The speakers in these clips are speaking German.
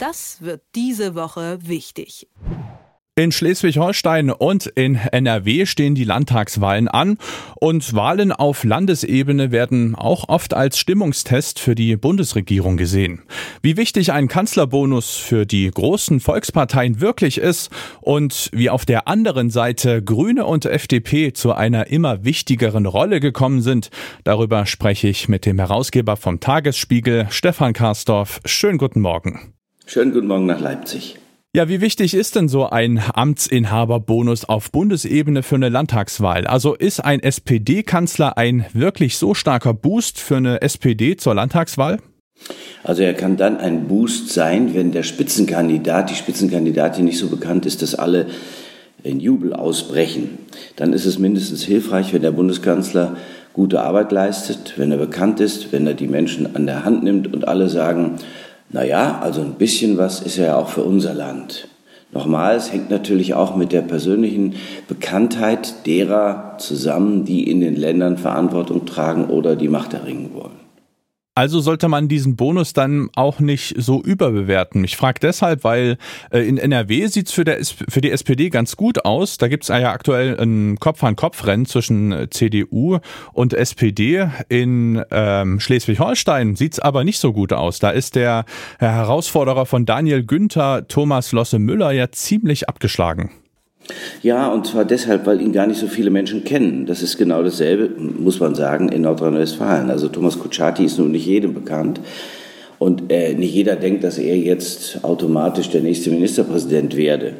Das wird diese Woche wichtig. In Schleswig-Holstein und in NRW stehen die Landtagswahlen an und Wahlen auf Landesebene werden auch oft als Stimmungstest für die Bundesregierung gesehen. Wie wichtig ein Kanzlerbonus für die großen Volksparteien wirklich ist und wie auf der anderen Seite Grüne und FDP zu einer immer wichtigeren Rolle gekommen sind, darüber spreche ich mit dem Herausgeber vom Tagesspiegel, Stefan Karsdorf. Schönen guten Morgen. Schönen guten Morgen nach Leipzig. Ja, wie wichtig ist denn so ein Amtsinhaberbonus auf Bundesebene für eine Landtagswahl? Also ist ein SPD-Kanzler ein wirklich so starker Boost für eine SPD zur Landtagswahl? Also er kann dann ein Boost sein, wenn der Spitzenkandidat, die Spitzenkandidatin nicht so bekannt ist, dass alle in Jubel ausbrechen. Dann ist es mindestens hilfreich, wenn der Bundeskanzler gute Arbeit leistet, wenn er bekannt ist, wenn er die Menschen an der Hand nimmt und alle sagen, naja, also ein bisschen was ist er ja auch für unser Land. Nochmal, es hängt natürlich auch mit der persönlichen Bekanntheit derer zusammen, die in den Ländern Verantwortung tragen oder die Macht erringen wollen. Also sollte man diesen Bonus dann auch nicht so überbewerten. Ich frage deshalb, weil äh, in NRW sieht es für, für die SPD ganz gut aus. Da gibt es ja aktuell ein Kopf-an-Kopf-Rennen zwischen äh, CDU und SPD. In ähm, Schleswig-Holstein sieht es aber nicht so gut aus. Da ist der Herausforderer von Daniel Günther, Thomas Losse Müller, ja ziemlich abgeschlagen. Ja, und zwar deshalb, weil ihn gar nicht so viele Menschen kennen. Das ist genau dasselbe, muss man sagen, in Nordrhein-Westfalen. Also Thomas Kutschaty ist nun nicht jedem bekannt. Und äh, nicht jeder denkt, dass er jetzt automatisch der nächste Ministerpräsident werde.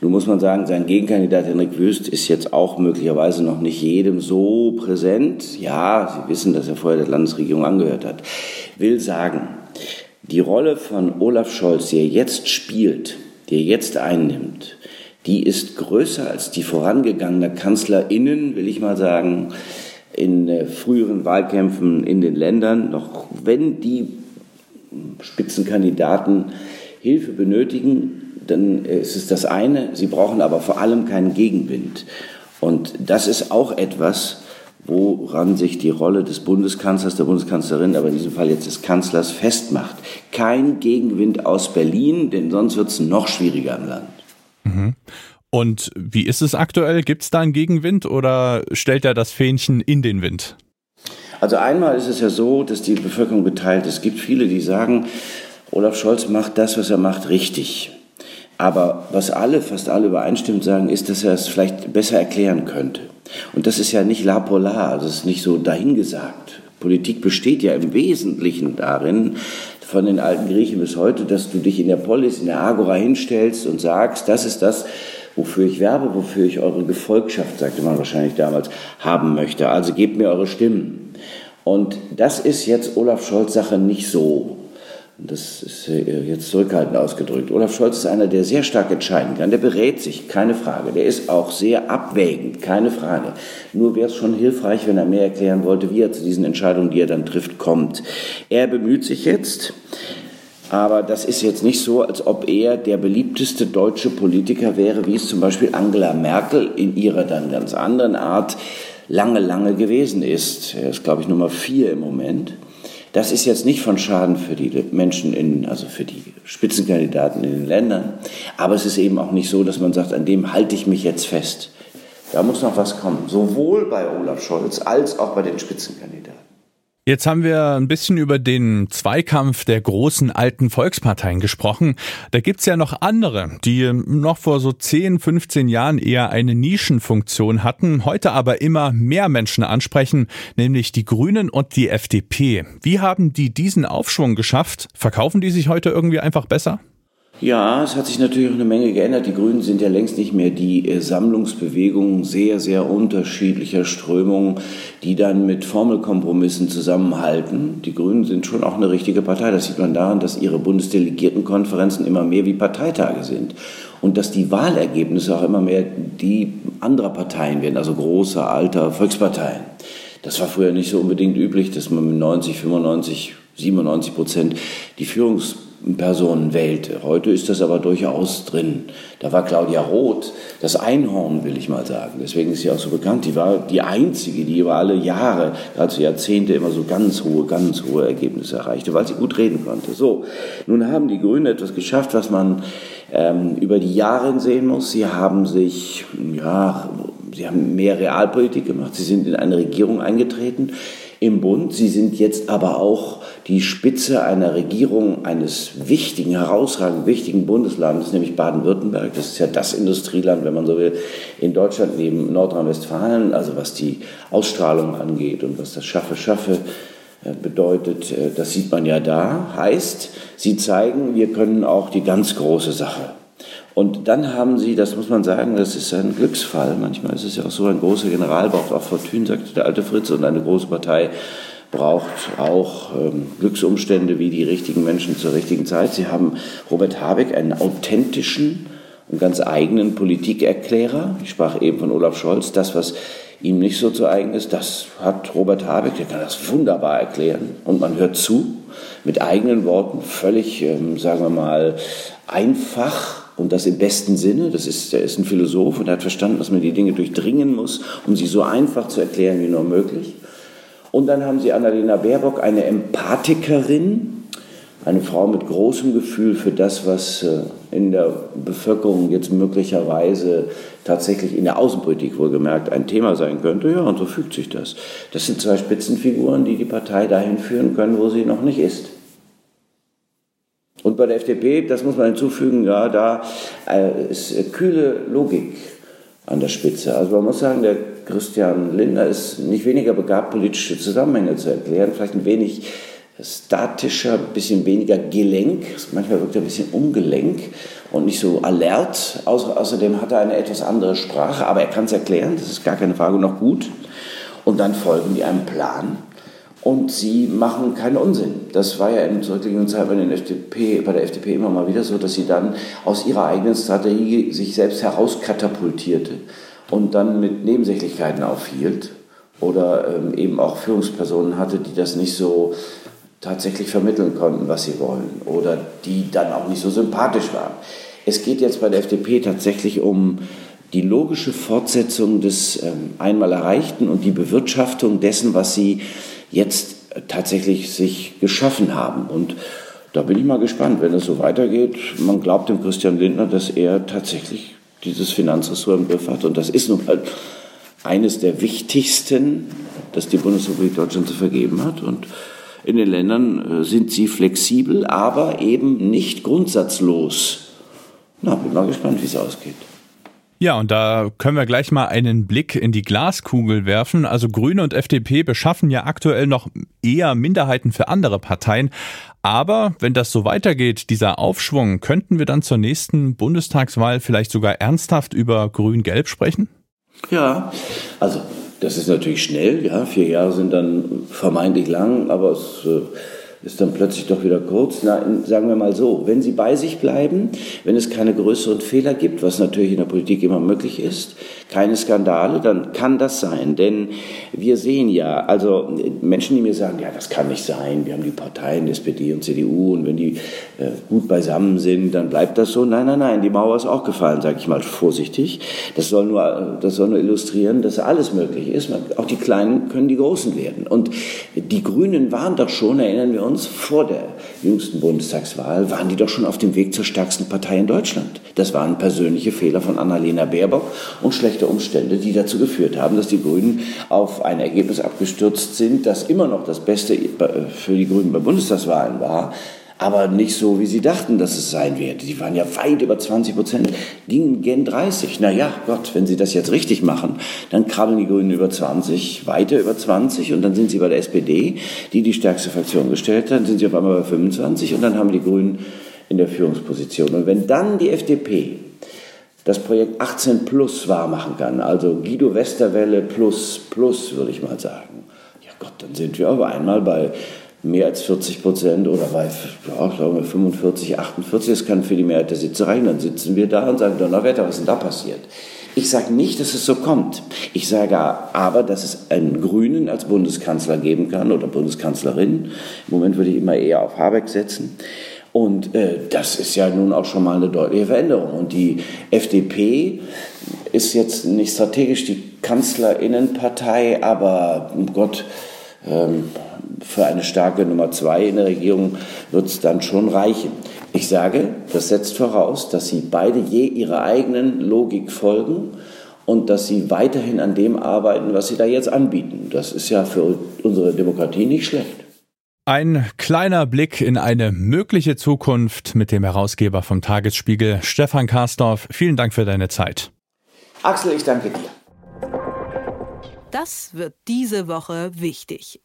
Nun muss man sagen, sein Gegenkandidat Henrik Wüst ist jetzt auch möglicherweise noch nicht jedem so präsent. Ja, Sie wissen, dass er vorher der Landesregierung angehört hat. Will sagen, die Rolle von Olaf Scholz, die er jetzt spielt, die er jetzt einnimmt, die ist größer als die vorangegangene KanzlerInnen, will ich mal sagen, in äh, früheren Wahlkämpfen in den Ländern, noch wenn die Spitzenkandidaten Hilfe benötigen, dann ist es das eine. Sie brauchen aber vor allem keinen Gegenwind. Und das ist auch etwas, woran sich die Rolle des Bundeskanzlers, der Bundeskanzlerin, aber in diesem Fall jetzt des Kanzlers festmacht. Kein Gegenwind aus Berlin, denn sonst wird es noch schwieriger im Land. Mhm. Und wie ist es aktuell? Gibt es da einen Gegenwind oder stellt er das Fähnchen in den Wind? Also einmal ist es ja so, dass die Bevölkerung geteilt ist. Es gibt viele, die sagen, Olaf Scholz macht das, was er macht, richtig. Aber was alle, fast alle übereinstimmend sagen, ist, dass er es vielleicht besser erklären könnte. Und das ist ja nicht la polar, es ist nicht so dahingesagt. Politik besteht ja im Wesentlichen darin, von den alten Griechen bis heute, dass du dich in der Polis, in der Agora hinstellst und sagst, das ist das, wofür ich werbe, wofür ich eure Gefolgschaft, sagte man wahrscheinlich damals, haben möchte. Also gebt mir eure Stimmen. Und das ist jetzt Olaf Scholz Sache nicht so. Das ist äh, jetzt zurückhaltend ausgedrückt. Olaf Scholz ist einer, der sehr stark entscheiden kann. Der berät sich, keine Frage. Der ist auch sehr abwägend, keine Frage. Nur wäre es schon hilfreich, wenn er mehr erklären wollte, wie er zu diesen Entscheidungen, die er dann trifft, kommt. Er bemüht sich jetzt, aber das ist jetzt nicht so, als ob er der beliebteste deutsche Politiker wäre, wie es zum Beispiel Angela Merkel in ihrer dann ganz anderen Art lange, lange gewesen ist. Er ist, glaube ich, Nummer vier im Moment. Das ist jetzt nicht von Schaden für die Menschen in, also für die Spitzenkandidaten in den Ländern. Aber es ist eben auch nicht so, dass man sagt, an dem halte ich mich jetzt fest. Da muss noch was kommen. Sowohl bei Olaf Scholz als auch bei den Spitzenkandidaten. Jetzt haben wir ein bisschen über den Zweikampf der großen alten Volksparteien gesprochen. Da gibt's ja noch andere, die noch vor so 10, 15 Jahren eher eine Nischenfunktion hatten, heute aber immer mehr Menschen ansprechen, nämlich die Grünen und die FDP. Wie haben die diesen Aufschwung geschafft? Verkaufen die sich heute irgendwie einfach besser? Ja, es hat sich natürlich eine Menge geändert. Die Grünen sind ja längst nicht mehr die äh, Sammlungsbewegung sehr, sehr unterschiedlicher Strömungen, die dann mit Formelkompromissen zusammenhalten. Die Grünen sind schon auch eine richtige Partei. Das sieht man daran, dass ihre Bundesdelegiertenkonferenzen immer mehr wie Parteitage sind und dass die Wahlergebnisse auch immer mehr die anderer Parteien werden, also großer, alter Volksparteien. Das war früher nicht so unbedingt üblich, dass man mit 90, 95, 97 Prozent die Führungs Personen wählte. Heute ist das aber durchaus drin. Da war Claudia Roth das Einhorn, will ich mal sagen. Deswegen ist sie auch so bekannt. Die war die einzige, die über alle Jahre, also Jahrzehnte, immer so ganz hohe, ganz hohe Ergebnisse erreichte, weil sie gut reden konnte. So, nun haben die Grünen etwas geschafft, was man ähm, über die Jahre sehen muss. Sie haben sich, ja, sie haben mehr Realpolitik gemacht. Sie sind in eine Regierung eingetreten im Bund. Sie sind jetzt aber auch die Spitze einer Regierung eines wichtigen, herausragend wichtigen Bundeslandes, nämlich Baden-Württemberg. Das ist ja das Industrieland, wenn man so will, in Deutschland neben Nordrhein-Westfalen, also was die Ausstrahlung angeht und was das Schaffe, Schaffe äh, bedeutet, äh, das sieht man ja da. Heißt, sie zeigen, wir können auch die ganz große Sache. Und dann haben sie, das muss man sagen, das ist ein Glücksfall. Manchmal ist es ja auch so, ein großer General braucht auch Fortune, sagte der alte Fritz, und eine große Partei braucht auch ähm, Glücksumstände wie die richtigen Menschen zur richtigen Zeit. Sie haben Robert Habeck, einen authentischen und ganz eigenen Politikerklärer. Ich sprach eben von Olaf Scholz. Das, was ihm nicht so zu eigen ist, das hat Robert Habeck, der kann das wunderbar erklären. Und man hört zu, mit eigenen Worten, völlig, ähm, sagen wir mal, einfach und das im besten Sinne. Das ist, er ist ein Philosoph und er hat verstanden, dass man die Dinge durchdringen muss, um sie so einfach zu erklären wie nur möglich. Und dann haben sie Annalena Baerbock, eine Empathikerin, eine Frau mit großem Gefühl für das, was äh, in der Bevölkerung jetzt möglicherweise tatsächlich in der Außenpolitik wohlgemerkt ein Thema sein könnte. Ja, und so fügt sich das. Das sind zwei Spitzenfiguren, die die Partei dahin führen können, wo sie noch nicht ist. Und bei der FDP, das muss man hinzufügen, ja, da äh, ist kühle Logik an der Spitze. Also man muss sagen, der Christian Lindner ist nicht weniger begabt, politische Zusammenhänge zu erklären, vielleicht ein wenig statischer, ein bisschen weniger gelenk, manchmal wirkt er ein bisschen ungelenk und nicht so alert. Außerdem hat er eine etwas andere Sprache, aber er kann es erklären, das ist gar keine Frage, noch gut. Und dann folgen die einem Plan und sie machen keinen Unsinn. Das war ja in zurückliegenden Zeit bei, FDP, bei der FDP immer mal wieder so, dass sie dann aus ihrer eigenen Strategie sich selbst herauskatapultierte und dann mit Nebensächlichkeiten aufhielt oder ähm, eben auch Führungspersonen hatte, die das nicht so tatsächlich vermitteln konnten, was sie wollen oder die dann auch nicht so sympathisch waren. Es geht jetzt bei der FDP tatsächlich um die logische Fortsetzung des ähm, einmal Erreichten und die Bewirtschaftung dessen, was sie jetzt tatsächlich sich geschaffen haben. Und da bin ich mal gespannt, wenn es so weitergeht. Man glaubt dem Christian Lindner, dass er tatsächlich dieses Finanzressort im Griff hat. Und das ist nun mal eines der wichtigsten, das die Bundesrepublik Deutschland zu vergeben hat. Und in den Ländern äh, sind sie flexibel, aber eben nicht grundsatzlos. Na, bin mal gespannt, wie es ausgeht. Ja, und da können wir gleich mal einen Blick in die Glaskugel werfen. Also Grüne und FDP beschaffen ja aktuell noch eher Minderheiten für andere Parteien. Aber wenn das so weitergeht, dieser Aufschwung, könnten wir dann zur nächsten Bundestagswahl vielleicht sogar ernsthaft über Grün-Gelb sprechen? Ja, also das ist natürlich schnell, ja. Vier Jahre sind dann vermeintlich lang, aber es äh, ist dann plötzlich doch wieder kurz. Na, sagen wir mal so, wenn Sie bei sich bleiben, wenn es keine größeren Fehler gibt, was natürlich in der Politik immer möglich ist, keine Skandale, dann kann das sein. Denn wir sehen ja, also Menschen, die mir sagen, ja, das kann nicht sein, wir haben die Parteien SPD und CDU und wenn die äh, gut beisammen sind, dann bleibt das so. Nein, nein, nein, die Mauer ist auch gefallen, sage ich mal vorsichtig. Das soll nur, das soll nur illustrieren, dass alles möglich ist. Auch die Kleinen können die Großen werden. Und die Grünen waren doch schon, erinnern wir uns, uns vor der jüngsten Bundestagswahl waren die doch schon auf dem Weg zur stärksten Partei in Deutschland. Das waren persönliche Fehler von Annalena Baerbock und schlechte Umstände, die dazu geführt haben, dass die Grünen auf ein Ergebnis abgestürzt sind, das immer noch das Beste für die Grünen bei Bundestagswahlen war aber nicht so, wie sie dachten, dass es sein werde. Die waren ja weit über 20 Prozent, gingen gen 30. Na ja, Gott, wenn sie das jetzt richtig machen, dann krabbeln die Grünen über 20, weiter über 20 und dann sind sie bei der SPD, die die stärkste Fraktion gestellt hat, sind sie auf einmal bei 25 und dann haben die Grünen in der Führungsposition. Und wenn dann die FDP das Projekt 18 Plus wahrmachen kann, also Guido Westerwelle plus plus, würde ich mal sagen, ja Gott, dann sind wir auf einmal bei mehr als 40 Prozent oder bei ja, sagen wir 45, 48, das kann für die Mehrheit der Sitze reichen, dann sitzen wir da und sagen, Donnerwetter, was ist denn da passiert? Ich sage nicht, dass es so kommt. Ich sage aber, dass es einen Grünen als Bundeskanzler geben kann oder Bundeskanzlerin. Im Moment würde ich immer eher auf Habeck setzen. Und äh, das ist ja nun auch schon mal eine deutliche Veränderung. Und die FDP ist jetzt nicht strategisch die Kanzlerinnenpartei, aber um Gott, ähm, für eine starke Nummer zwei in der Regierung wird es dann schon reichen. Ich sage, das setzt voraus, dass sie beide je ihrer eigenen Logik folgen und dass sie weiterhin an dem arbeiten, was sie da jetzt anbieten. Das ist ja für unsere Demokratie nicht schlecht. Ein kleiner Blick in eine mögliche Zukunft mit dem Herausgeber vom Tagesspiegel, Stefan Karsdorf. Vielen Dank für deine Zeit. Axel, ich danke dir. Das wird diese Woche wichtig.